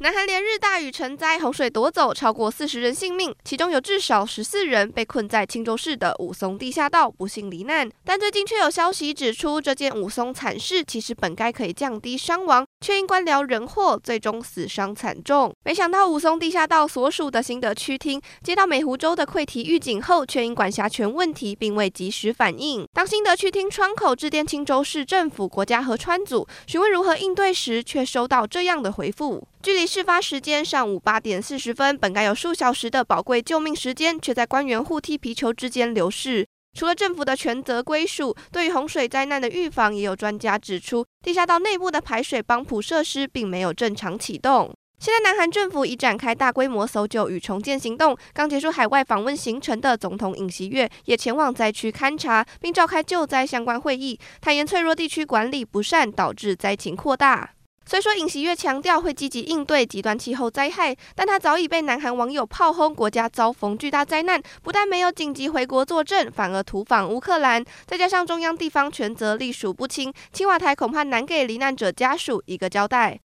南韩连日大雨成灾，洪水夺走超过四十人性命，其中有至少十四人被困在青州市的武松地下道，不幸罹难。但最近却有消息指出，这件武松惨事其实本该可以降低伤亡，却因官僚人祸，最终死伤惨重。没想到武松地下道所属的新德区厅接到美湖州的溃堤预警后，却因管辖权问题，并未及时反应。当新德区厅窗口致电青州市政府国家河川组询问如何应对时，却收到这样的回复。距离事发时间上午八点四十分，本该有数小时的宝贵救命时间，却在官员互踢皮球之间流逝。除了政府的权责归属，对于洪水灾难的预防，也有专家指出，地下道内部的排水帮浦设施并没有正常启动。现在，南韩政府已展开大规模搜救与重建行动。刚结束海外访问行程的总统尹锡悦也前往灾区勘察，并召开救灾相关会议，坦言脆弱地区管理不善，导致灾情扩大。虽说尹锡悦强调会积极应对极端气候灾害，但他早已被南韩网友炮轰，国家遭逢巨大灾难，不但没有紧急回国坐镇，反而突访乌克兰。再加上中央地方权责隶属不清，青瓦台恐怕难给罹难者家属一个交代。